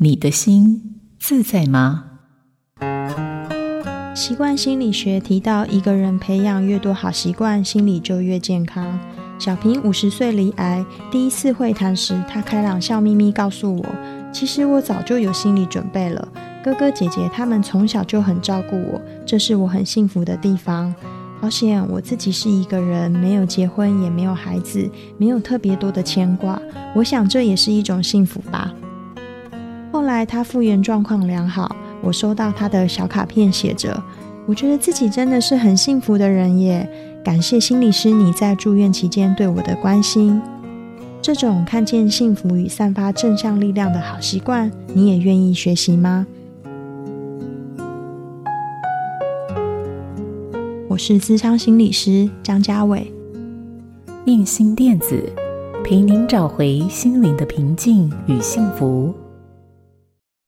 你的心自在吗？习惯心理学提到，一个人培养越多好习惯，心理就越健康。小平五十岁离癌，第一次会谈时，他开朗笑眯眯告诉我：“其实我早就有心理准备了。哥哥姐姐他们从小就很照顾我，这是我很幸福的地方。好险我自己是一个人，没有结婚，也没有孩子，没有特别多的牵挂。我想这也是一种幸福吧。”后来他复原状况良好。我收到他的小卡片，写着：“我觉得自己真的是很幸福的人耶，感谢心理师你在住院期间对我的关心。这种看见幸福与散发正向力量的好习惯，你也愿意学习吗？”我是咨商心理师张家伟，映心电子，陪您找回心灵的平静与幸福。